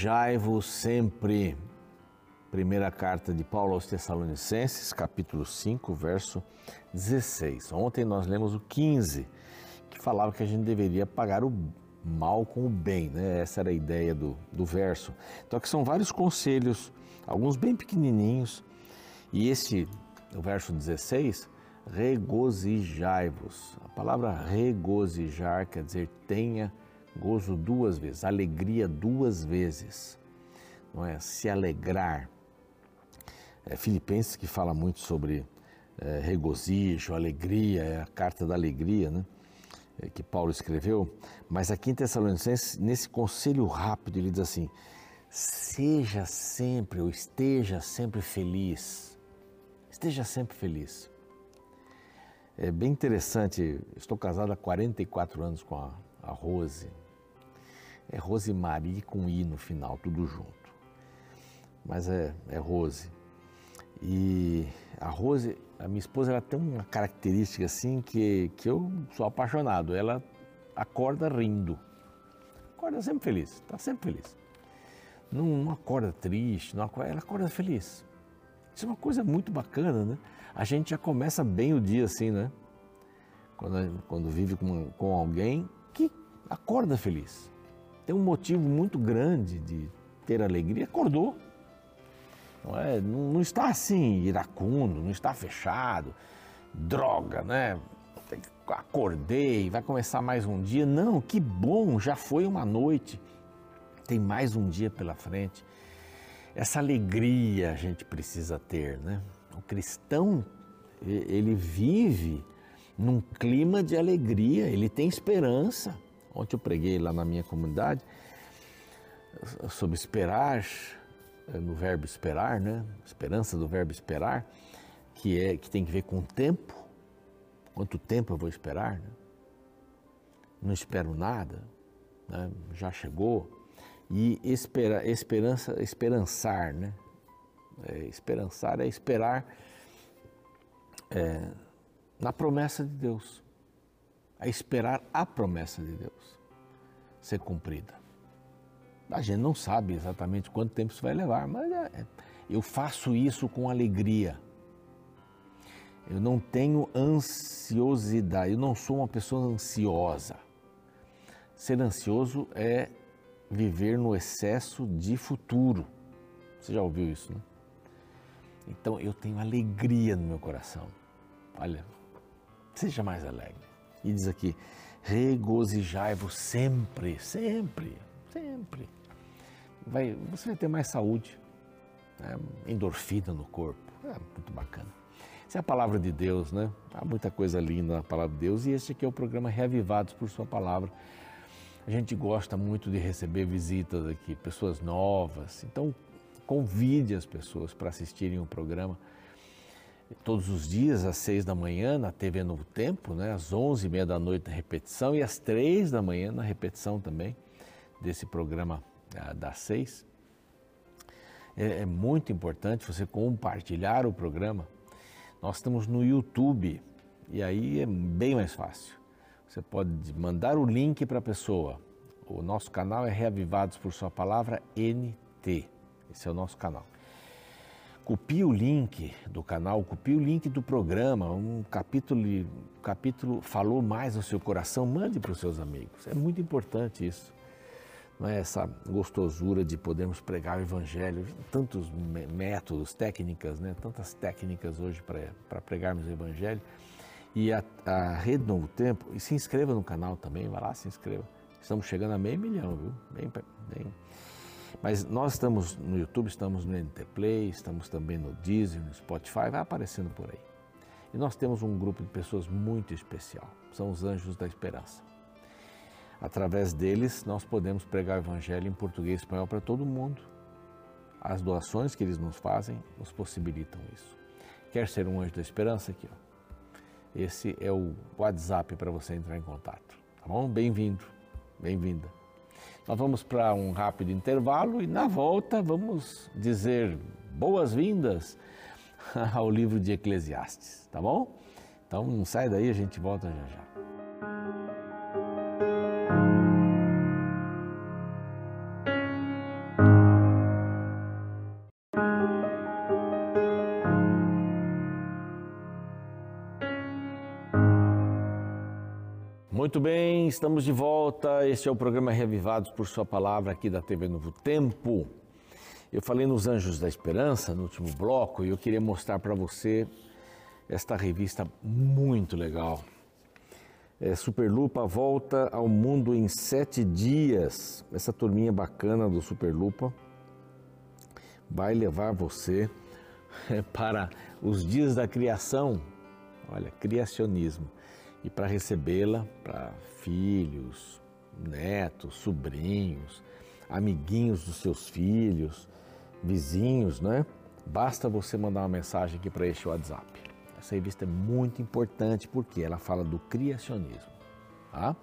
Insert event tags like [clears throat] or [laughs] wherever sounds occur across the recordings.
Regozijai-vos sempre. Primeira carta de Paulo aos Tessalonicenses, capítulo 5, verso 16. Ontem nós lemos o 15, que falava que a gente deveria pagar o mal com o bem, né? Essa era a ideia do, do verso. Então aqui são vários conselhos, alguns bem pequenininhos, e esse, o verso 16, regozijai-vos. A palavra regozijar quer dizer tenha gozo duas vezes, alegria duas vezes, não é? Se alegrar. É, Filipenses que fala muito sobre é, regozijo, alegria, é a carta da alegria, né? É, que Paulo escreveu, mas aqui em Tessalonicenses, nesse conselho rápido, ele diz assim: seja sempre ou esteja sempre feliz. Esteja sempre feliz. É bem interessante, estou casado há 44 anos com a, a Rose, é Rosemarie com I no final, tudo junto. Mas é, é Rose. E a Rose, a minha esposa, ela tem uma característica assim que, que eu sou apaixonado. Ela acorda rindo. Acorda sempre feliz, está sempre feliz. Não, não acorda triste, não acorda, ela acorda feliz. Isso é uma coisa muito bacana, né? A gente já começa bem o dia assim, né? Quando, quando vive com, com alguém que acorda feliz tem um motivo muito grande de ter alegria, acordou. Não, é, não, não está assim iracundo, não está fechado, droga, né? Acordei, vai começar mais um dia. Não, que bom, já foi uma noite, tem mais um dia pela frente. Essa alegria a gente precisa ter, né? O cristão, ele vive num clima de alegria, ele tem esperança. Ontem eu preguei lá na minha comunidade sobre esperar, eh, no verbo esperar, né? Esperança do verbo esperar, que é que tem que ver com o tempo. Quanto tempo eu vou esperar? Né? Não espero nada, né? já chegou. E espera, esperança, esperançar, né? É, esperançar é esperar é, na promessa de Deus a esperar a promessa de Deus ser cumprida. A gente não sabe exatamente quanto tempo isso vai levar, mas é, é, eu faço isso com alegria. Eu não tenho ansiosidade, eu não sou uma pessoa ansiosa. Ser ansioso é viver no excesso de futuro. Você já ouviu isso, né? Então eu tenho alegria no meu coração. Olha, seja mais alegre. E diz aqui: regozijai-vos sempre, sempre, sempre. Vai, você vai ter mais saúde, né? endorfina no corpo. É muito bacana. Essa é a palavra de Deus, né? Há muita coisa linda na palavra de Deus e este aqui é o programa Reavivados por Sua Palavra. A gente gosta muito de receber visitas aqui, pessoas novas. Então, convide as pessoas para assistirem o programa todos os dias às seis da manhã na TV Novo Tempo, né? às onze e meia da noite na repetição e às três da manhã na repetição também desse programa ah, das seis. É, é muito importante você compartilhar o programa. Nós estamos no YouTube e aí é bem mais fácil. Você pode mandar o link para a pessoa. O nosso canal é Reavivados por Sua Palavra NT. Esse é o nosso canal copie o link do canal, copie o link do programa, um capítulo, capítulo falou mais no seu coração, mande para os seus amigos. É muito importante isso. Não é essa gostosura de podermos pregar o evangelho, tantos métodos, técnicas, né? tantas técnicas hoje para pregarmos o evangelho. E a, a Rede Novo Tempo, e se inscreva no canal também, vai lá, se inscreva. Estamos chegando a meio milhão, viu? Bem, bem mas nós estamos no YouTube, estamos no NT Play, estamos também no Deezer, no Spotify, vai aparecendo por aí. E nós temos um grupo de pessoas muito especial, são os Anjos da Esperança. Através deles, nós podemos pregar o Evangelho em português e espanhol para todo mundo. As doações que eles nos fazem nos possibilitam isso. Quer ser um anjo da esperança? Aqui, ó. Esse é o WhatsApp para você entrar em contato. Tá bom? Bem-vindo, bem-vinda. Nós vamos para um rápido intervalo e na volta vamos dizer boas-vindas [laughs] ao livro de Eclesiastes, tá bom? Então não sai daí, a gente volta já já. Estamos de volta. Este é o programa Revivados por Sua Palavra aqui da TV Novo Tempo. Eu falei nos Anjos da Esperança no último bloco e eu queria mostrar para você esta revista muito legal. É, Superlupa volta ao mundo em sete dias. Essa turminha bacana do Superlupa vai levar você [laughs] para os dias da criação. Olha, criacionismo. E para recebê-la, para filhos, netos, sobrinhos, amiguinhos dos seus filhos, vizinhos, né? Basta você mandar uma mensagem aqui para este WhatsApp. Essa revista é muito importante porque ela fala do criacionismo. Tá?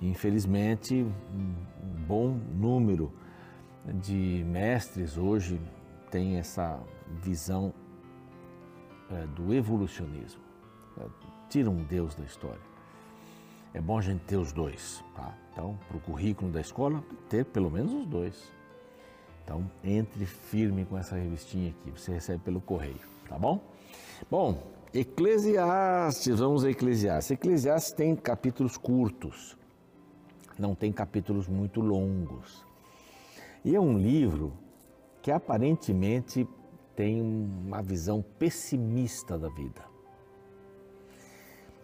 Infelizmente, um bom número de mestres hoje tem essa visão é, do evolucionismo. Tira um Deus da história. É bom a gente ter os dois. Tá? Então, para o currículo da escola, ter pelo menos os dois. Então, entre firme com essa revistinha aqui, você recebe pelo correio, tá bom? Bom, Eclesiastes, vamos a Eclesiastes. Eclesiastes tem capítulos curtos, não tem capítulos muito longos. E é um livro que aparentemente tem uma visão pessimista da vida.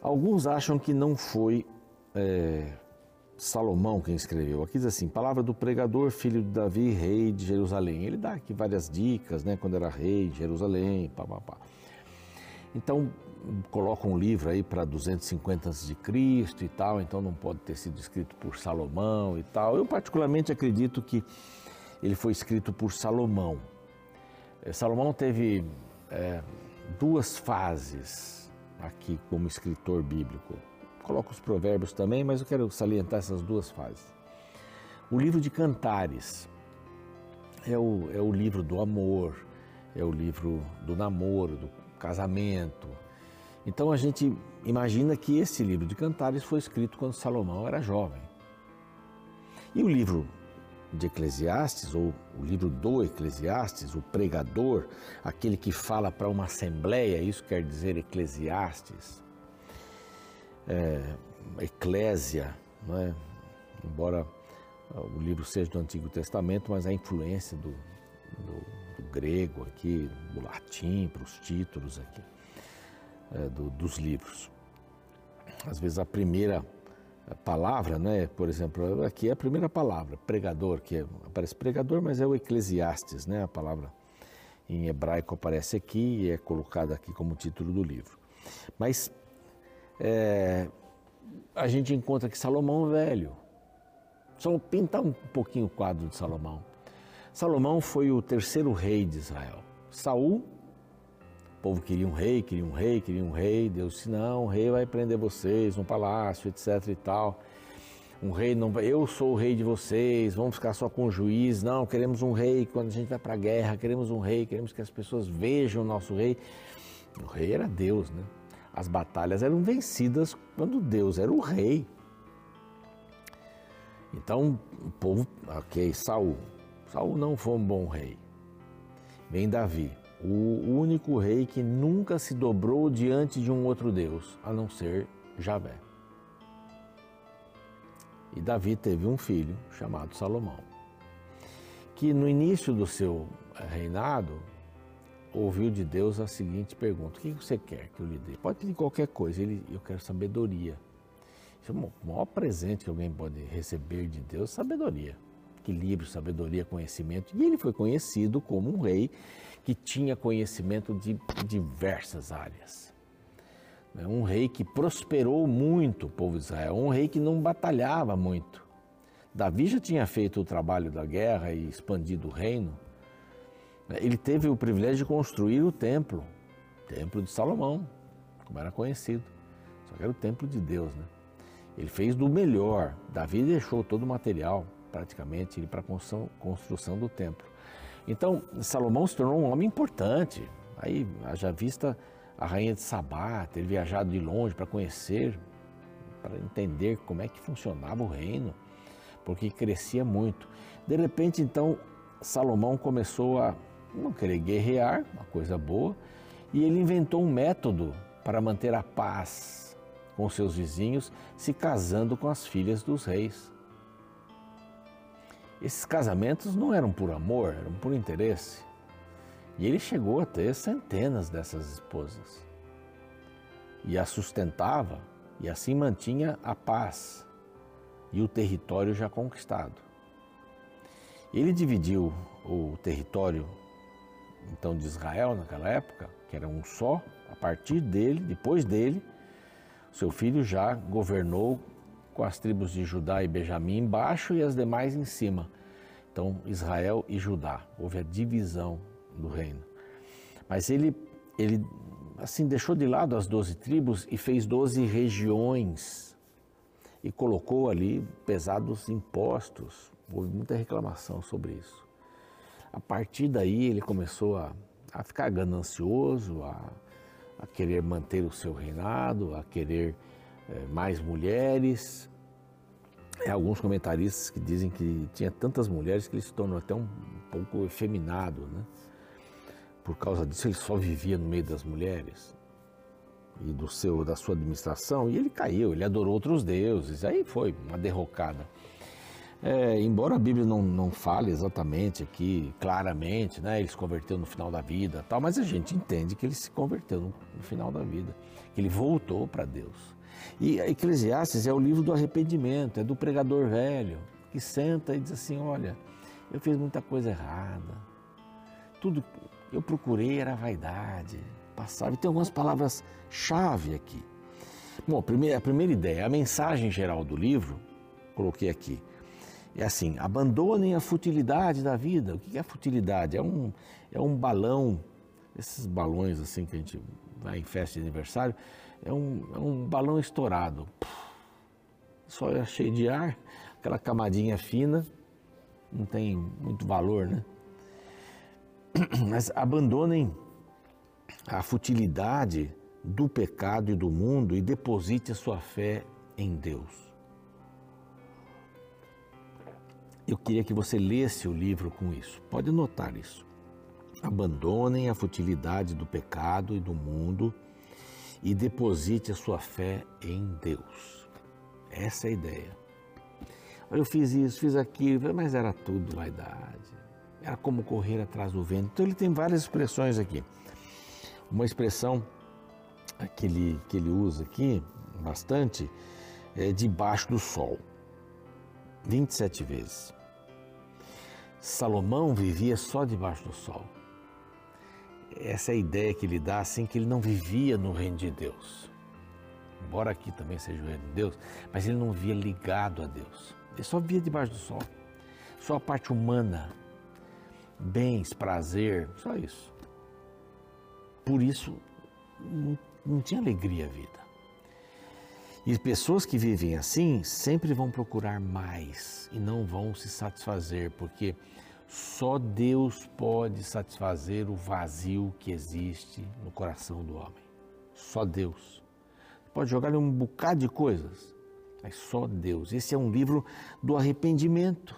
Alguns acham que não foi é, Salomão quem escreveu. Aqui diz assim: palavra do pregador, filho de Davi, rei de Jerusalém. Ele dá aqui várias dicas, né? Quando era rei de Jerusalém, pá, pá, pá. Então, coloca um livro aí para 250 a.C. e tal, então não pode ter sido escrito por Salomão e tal. Eu, particularmente, acredito que ele foi escrito por Salomão. É, Salomão teve é, duas fases aqui como escritor bíblico coloco os provérbios também, mas eu quero salientar essas duas fases. O livro de Cantares é o, é o livro do amor, é o livro do namoro, do casamento. Então a gente imagina que esse livro de Cantares foi escrito quando Salomão era jovem. E o livro de Eclesiastes, ou o livro do Eclesiastes, o pregador, aquele que fala para uma assembleia, isso quer dizer Eclesiastes, é, eclésia, é? embora o livro seja do Antigo Testamento, mas a influência do, do, do grego aqui, do latim, para os títulos aqui, é, do, dos livros. Às vezes a primeira palavra, né, por exemplo, aqui é a primeira palavra, pregador, que é, aparece pregador, mas é o Eclesiastes, né, a palavra em hebraico aparece aqui e é colocada aqui como título do livro. Mas é, a gente encontra que Salomão é velho. Só pintar um pouquinho o quadro de Salomão. Salomão foi o terceiro rei de Israel. Saul, povo queria um rei, queria um rei, queria um rei. Deus disse: não, o rei vai prender vocês no palácio, etc. e tal. Um rei não eu sou o rei de vocês, vamos ficar só com o juiz. Não, queremos um rei quando a gente vai para a guerra, queremos um rei, queremos que as pessoas vejam o nosso rei. O rei era Deus, né? As batalhas eram vencidas quando Deus era o rei. Então, o povo, ok, Saul. Saul não foi um bom rei. Vem Davi, o único rei que nunca se dobrou diante de um outro Deus, a não ser Javé. E Davi teve um filho chamado Salomão, que no início do seu reinado ouviu de Deus a seguinte pergunta: O que você quer que eu lhe dê? Pode pedir qualquer coisa, ele, eu quero sabedoria. É o maior presente que alguém pode receber de Deus: sabedoria. Equilíbrio, sabedoria, conhecimento. E ele foi conhecido como um rei que tinha conhecimento de diversas áreas. Né? Um rei que prosperou muito o povo de Israel, um rei que não batalhava muito. Davi já tinha feito o trabalho da guerra e expandido o reino, ele teve o privilégio de construir o templo, o templo de Salomão, como era conhecido. Só que era o templo de Deus, né? Ele fez do melhor. Davi deixou todo o material, praticamente, para a construção, construção do templo. Então, Salomão se tornou um homem importante. Aí, já vista a rainha de Sabá, ter viajado de longe para conhecer, para entender como é que funcionava o reino, porque crescia muito. De repente, então, Salomão começou a não querer guerrear, uma coisa boa, e ele inventou um método para manter a paz com seus vizinhos, se casando com as filhas dos reis. Esses casamentos não eram por amor, eram por interesse. E ele chegou a ter centenas dessas esposas. E as sustentava e assim mantinha a paz e o território já conquistado. Ele dividiu o território então de Israel naquela época, que era um só, a partir dele, depois dele, seu filho já governou com as tribos de Judá e Benjamim embaixo e as demais em cima. Então, Israel e Judá, houve a divisão do reino. Mas ele, ele assim, deixou de lado as doze tribos e fez doze regiões e colocou ali pesados impostos. Houve muita reclamação sobre isso. A partir daí ele começou a, a ficar ganancioso, a, a querer manter o seu reinado, a querer mais mulheres. É, alguns comentaristas que dizem que tinha tantas mulheres que ele se tornou até um, um pouco efeminado, né? Por causa disso ele só vivia no meio das mulheres e do seu da sua administração e ele caiu, ele adorou outros deuses, aí foi uma derrocada. É, embora a Bíblia não, não fale exatamente aqui, claramente, né, ele se converteu no final da vida, tal, mas a gente entende que ele se converteu no, no final da vida, que ele voltou para Deus. E Eclesiastes é o livro do arrependimento, é do pregador velho, que senta e diz assim: Olha, eu fiz muita coisa errada, tudo eu procurei era vaidade, passava. E tem algumas palavras-chave aqui. Bom, a primeira, a primeira ideia, a mensagem geral do livro, coloquei aqui é assim: abandonem a futilidade da vida. O que é futilidade? É um, é um balão, esses balões assim que a gente vai em festa de aniversário, é um, é um balão estourado. Só é cheio de ar, aquela camadinha fina, não tem muito valor, né? [clears throat] Mas abandonem a futilidade do pecado e do mundo e deposite a sua fé em Deus. Eu queria que você lesse o livro com isso. Pode notar isso. Abandonem a futilidade do pecado e do mundo e deposite a sua fé em Deus. Essa é a ideia. Eu fiz isso, fiz aquilo, mas era tudo vaidade. Era como correr atrás do vento. Então ele tem várias expressões aqui. Uma expressão que ele, que ele usa aqui bastante é debaixo do sol. 27 vezes. Salomão vivia só debaixo do sol. Essa é a ideia que ele dá, assim, que ele não vivia no reino de Deus. Embora aqui também seja o reino de Deus, mas ele não via ligado a Deus. Ele só via debaixo do sol. Só a parte humana, bens, prazer, só isso. Por isso, não, não tinha alegria a vida. E pessoas que vivem assim sempre vão procurar mais e não vão se satisfazer, porque só Deus pode satisfazer o vazio que existe no coração do homem. Só Deus. Pode jogar um bocado de coisas, mas só Deus. Esse é um livro do arrependimento.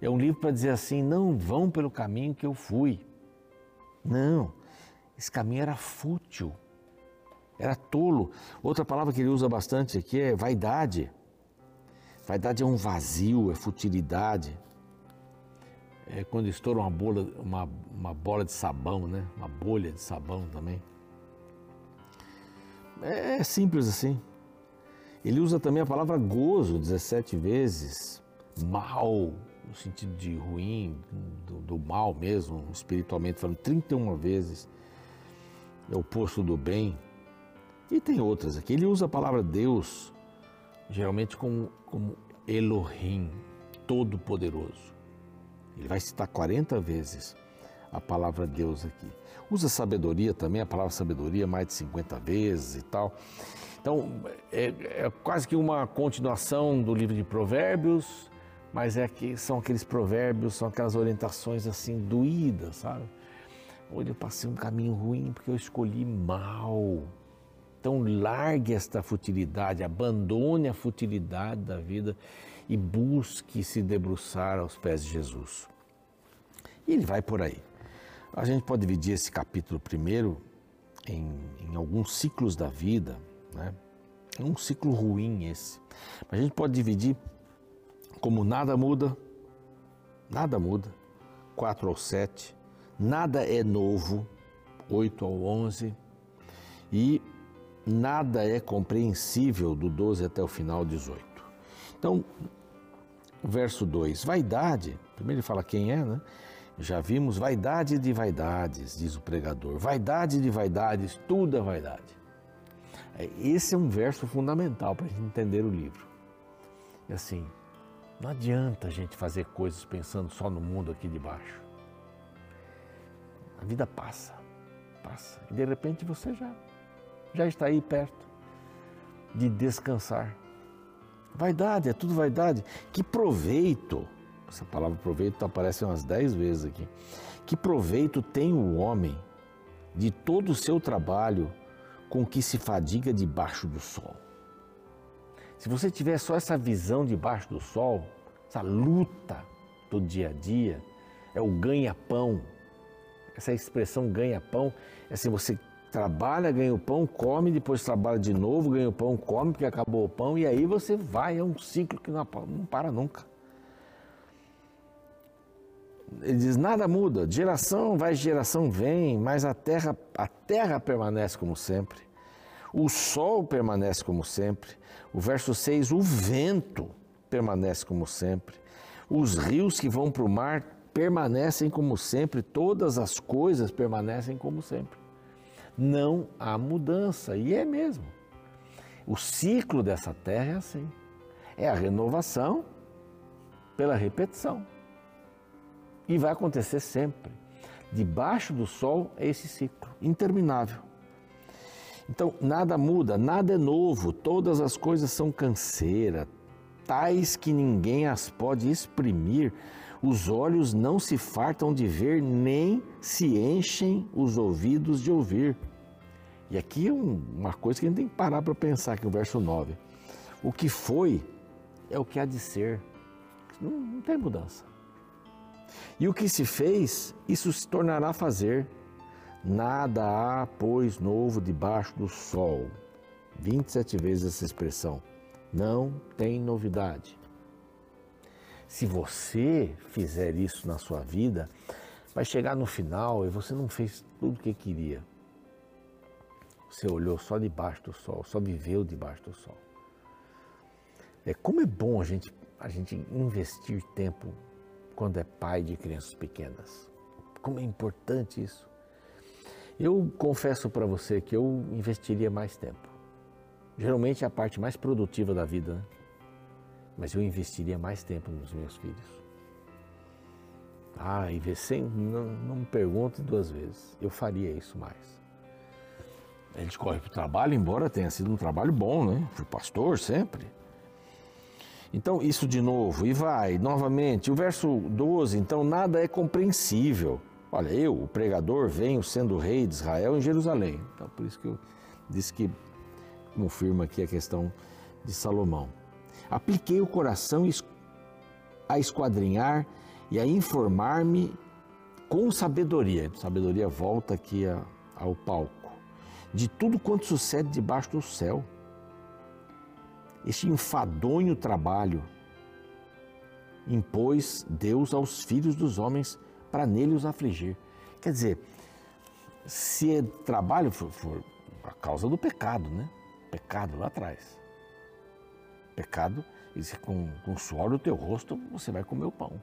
É um livro para dizer assim: não vão pelo caminho que eu fui. Não, esse caminho era fútil era tolo. Outra palavra que ele usa bastante aqui é vaidade. Vaidade é um vazio, é futilidade. É quando estoura uma bola, uma, uma bola de sabão, né? Uma bolha de sabão também. É, é simples assim. Ele usa também a palavra gozo 17 vezes. Mal, no sentido de ruim, do, do mal mesmo, espiritualmente falando, 31 vezes. É o oposto do bem. E tem outras aqui. Ele usa a palavra Deus geralmente como, como Elohim, Todo-Poderoso. Ele vai citar 40 vezes a palavra Deus aqui. Usa sabedoria também, a palavra sabedoria mais de 50 vezes e tal. Então, é, é quase que uma continuação do livro de Provérbios, mas é que são aqueles provérbios, são aquelas orientações assim doídas, sabe? Olha, eu passei um caminho ruim porque eu escolhi mal. Então, largue esta futilidade, abandone a futilidade da vida e busque se debruçar aos pés de Jesus. E ele vai por aí. A gente pode dividir esse capítulo primeiro em, em alguns ciclos da vida, né? É um ciclo ruim esse. A gente pode dividir como nada muda, nada muda, 4 ao 7, nada é novo, 8 ao 11, e nada é compreensível do 12 até o final 18. Então, verso 2, vaidade, primeiro ele fala quem é, né? Já vimos vaidade de vaidades, diz o pregador. Vaidade de vaidades, tudo é vaidade. É, esse é um verso fundamental para a gente entender o livro. E assim, não adianta a gente fazer coisas pensando só no mundo aqui de baixo. A vida passa, passa. E de repente você já, já está aí perto de descansar. Vaidade, é tudo vaidade. Que proveito, essa palavra proveito aparece umas dez vezes aqui. Que proveito tem o homem de todo o seu trabalho com que se fadiga debaixo do sol. Se você tiver só essa visão debaixo do sol, essa luta do dia a dia, é o ganha-pão. Essa expressão ganha-pão é assim: você trabalha, ganha o pão, come, depois trabalha de novo, ganha o pão, come, porque acabou o pão, e aí você vai, é um ciclo que não, não para nunca. Ele diz: nada muda, geração vai, geração vem, mas a terra, a terra permanece como sempre. O sol permanece como sempre. O verso 6, o vento permanece como sempre. Os rios que vão para o mar permanecem como sempre. Todas as coisas permanecem como sempre. Não há mudança, e é mesmo. O ciclo dessa terra é assim: é a renovação pela repetição. E vai acontecer sempre. Debaixo do sol é esse ciclo interminável. Então, nada muda, nada é novo, todas as coisas são canseira, tais que ninguém as pode exprimir. Os olhos não se fartam de ver, nem se enchem os ouvidos de ouvir. E aqui é um, uma coisa que a gente tem que parar para pensar aqui no verso 9. O que foi é o que há de ser. Não, não tem mudança. E o que se fez, isso se tornará fazer. Nada há, pois, novo debaixo do sol. 27 vezes essa expressão. Não tem novidade. Se você fizer isso na sua vida, vai chegar no final e você não fez tudo o que queria. Você olhou só debaixo do sol, só viveu debaixo do sol. É como é bom a gente a gente investir tempo quando é pai de crianças pequenas. Como é importante isso. Eu confesso para você que eu investiria mais tempo. Geralmente é a parte mais produtiva da vida, né? Mas eu investiria mais tempo nos meus filhos. Ah, e sem, não, não me pergunte duas vezes. Eu faria isso mais. A gente corre para o trabalho, embora tenha sido um trabalho bom, né? Fui pastor sempre. Então, isso de novo, e vai, novamente, o verso 12, então nada é compreensível. Olha, eu, o pregador, venho sendo rei de Israel em Jerusalém. Então, por isso que eu disse que confirma aqui a questão de Salomão. Apliquei o coração a esquadrinhar e a informar-me com sabedoria. Sabedoria volta aqui ao palco. De tudo quanto sucede debaixo do céu este enfadonho trabalho impôs Deus aos filhos dos homens para nele os afligir. Quer dizer, se é trabalho for, for a causa do pecado, né? Pecado lá atrás. Pecado, e com, com o suor do teu rosto você vai comer o pão.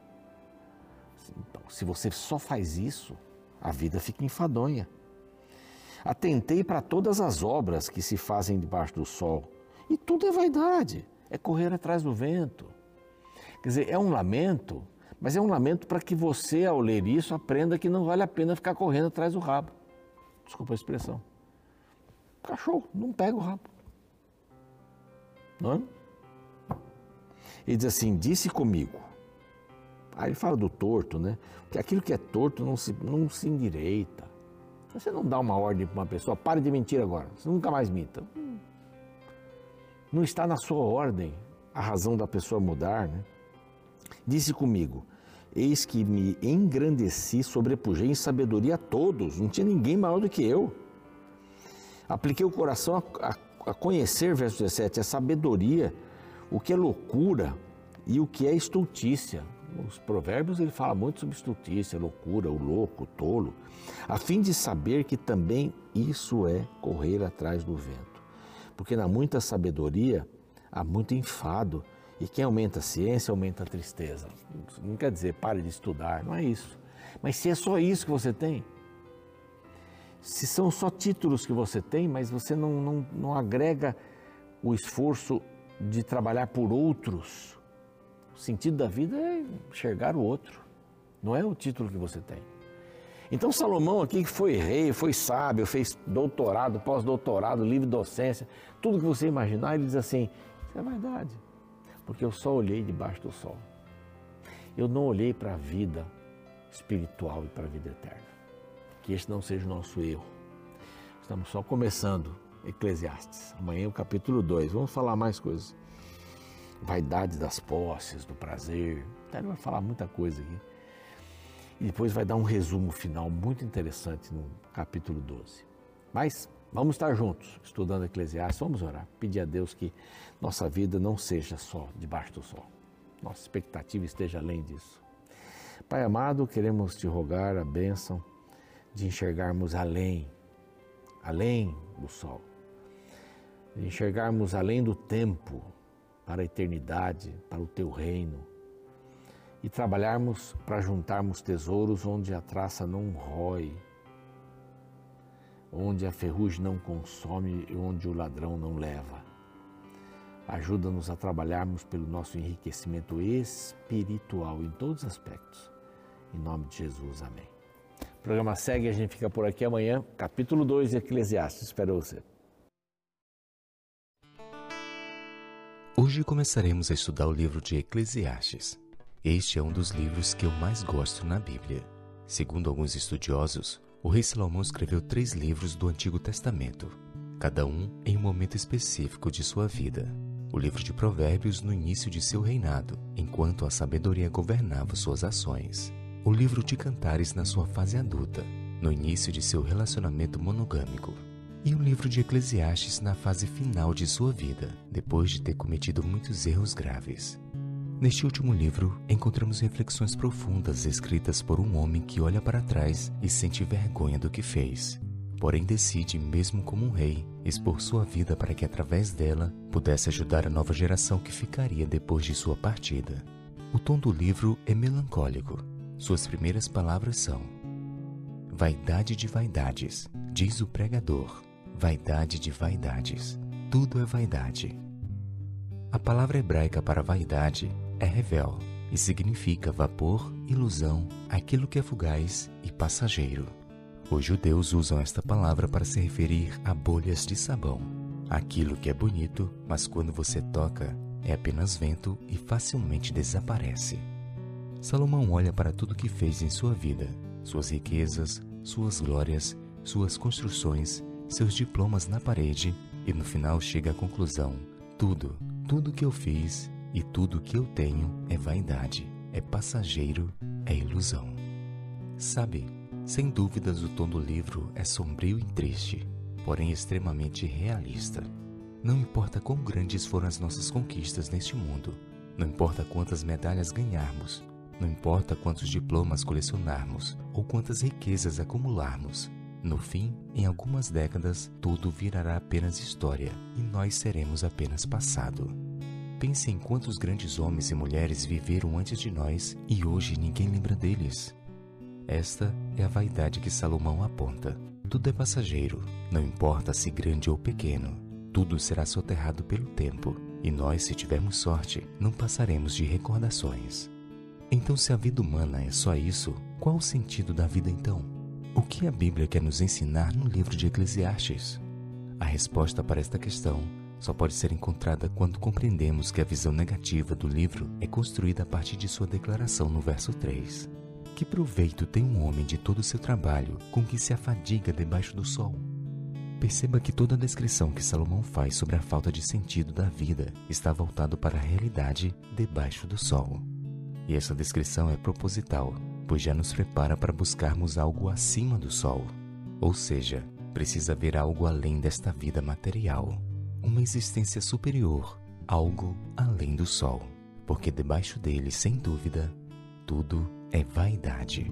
Então, se você só faz isso, a vida fica enfadonha. Atentei para todas as obras que se fazem debaixo do sol e tudo é vaidade, é correr atrás do vento. Quer dizer, é um lamento, mas é um lamento para que você, ao ler isso, aprenda que não vale a pena ficar correndo atrás do rabo. Desculpa a expressão. Cachorro, não pega o rabo. Não é? Ele diz assim: disse comigo. Aí ele fala do torto, né? Que aquilo que é torto não se, não se endireita. Você não dá uma ordem para uma pessoa, pare de mentir agora, você nunca mais minta. Não está na sua ordem a razão da pessoa mudar, né? Disse comigo: Eis que me engrandeci, sobrepujei em sabedoria a todos, não tinha ninguém maior do que eu. Apliquei o coração a, a a conhecer, verso 17, a sabedoria, o que é loucura e o que é estultícia. Os provérbios ele fala muito sobre estultícia, loucura, o louco, o tolo, a fim de saber que também isso é correr atrás do vento. Porque na muita sabedoria há muito enfado, e quem aumenta a ciência aumenta a tristeza. Não quer dizer pare de estudar, não é isso. Mas se é só isso que você tem, se são só títulos que você tem, mas você não, não, não agrega o esforço de trabalhar por outros, o sentido da vida é enxergar o outro, não é o título que você tem. Então Salomão aqui que foi rei, foi sábio, fez doutorado, pós-doutorado, livre docência, tudo que você imaginar, ele diz assim, isso é verdade, porque eu só olhei debaixo do sol. Eu não olhei para a vida espiritual e para a vida eterna que este não seja o nosso erro. Estamos só começando Eclesiastes. Amanhã é o capítulo 2. Vamos falar mais coisas. Vaidade das posses, do prazer. Ele vai falar muita coisa aqui. E depois vai dar um resumo final muito interessante no capítulo 12. Mas vamos estar juntos, estudando Eclesiastes. Vamos orar. Pedir a Deus que nossa vida não seja só debaixo do sol. Nossa expectativa esteja além disso. Pai amado, queremos te rogar a bênção de enxergarmos além, além do sol, enxergarmos além do tempo, para a eternidade, para o teu reino, e trabalharmos para juntarmos tesouros onde a traça não rói, onde a ferrugem não consome e onde o ladrão não leva. Ajuda-nos a trabalharmos pelo nosso enriquecimento espiritual em todos os aspectos. Em nome de Jesus, amém. O programa segue, a gente fica por aqui amanhã, capítulo 2 de Eclesiastes. Espero você. Hoje começaremos a estudar o livro de Eclesiastes. Este é um dos livros que eu mais gosto na Bíblia. Segundo alguns estudiosos, o rei Salomão escreveu três livros do Antigo Testamento, cada um em um momento específico de sua vida. O livro de Provérbios no início de seu reinado, enquanto a sabedoria governava suas ações o livro de Cantares na sua fase adulta, no início de seu relacionamento monogâmico, e o livro de Eclesiastes na fase final de sua vida, depois de ter cometido muitos erros graves. Neste último livro, encontramos reflexões profundas escritas por um homem que olha para trás e sente vergonha do que fez, porém decide, mesmo como um rei, expor sua vida para que através dela pudesse ajudar a nova geração que ficaria depois de sua partida. O tom do livro é melancólico, suas primeiras palavras são: Vaidade de vaidades, diz o pregador. Vaidade de vaidades, tudo é vaidade. A palavra hebraica para vaidade é revel e significa vapor, ilusão, aquilo que é fugaz e passageiro. Os judeus usam esta palavra para se referir a bolhas de sabão, aquilo que é bonito, mas quando você toca é apenas vento e facilmente desaparece. Salomão olha para tudo que fez em sua vida, suas riquezas, suas glórias, suas construções, seus diplomas na parede e no final chega à conclusão: tudo, tudo que eu fiz e tudo que eu tenho é vaidade, é passageiro, é ilusão. Sabe, sem dúvidas o tom do livro é sombrio e triste, porém extremamente realista. Não importa quão grandes foram as nossas conquistas neste mundo, não importa quantas medalhas ganharmos, não importa quantos diplomas colecionarmos ou quantas riquezas acumularmos, no fim, em algumas décadas, tudo virará apenas história e nós seremos apenas passado. Pense em quantos grandes homens e mulheres viveram antes de nós e hoje ninguém lembra deles. Esta é a vaidade que Salomão aponta. Tudo é passageiro, não importa se grande ou pequeno. Tudo será soterrado pelo tempo, e nós, se tivermos sorte, não passaremos de recordações. Então, se a vida humana é só isso, qual o sentido da vida então? O que a Bíblia quer nos ensinar no livro de Eclesiastes? A resposta para esta questão só pode ser encontrada quando compreendemos que a visão negativa do livro é construída a partir de sua declaração no verso 3. Que proveito tem um homem de todo o seu trabalho com que se afadiga debaixo do sol? Perceba que toda a descrição que Salomão faz sobre a falta de sentido da vida está voltado para a realidade debaixo do sol. E essa descrição é proposital, pois já nos prepara para buscarmos algo acima do sol. Ou seja, precisa haver algo além desta vida material, uma existência superior, algo além do sol, porque debaixo dele, sem dúvida, tudo é vaidade.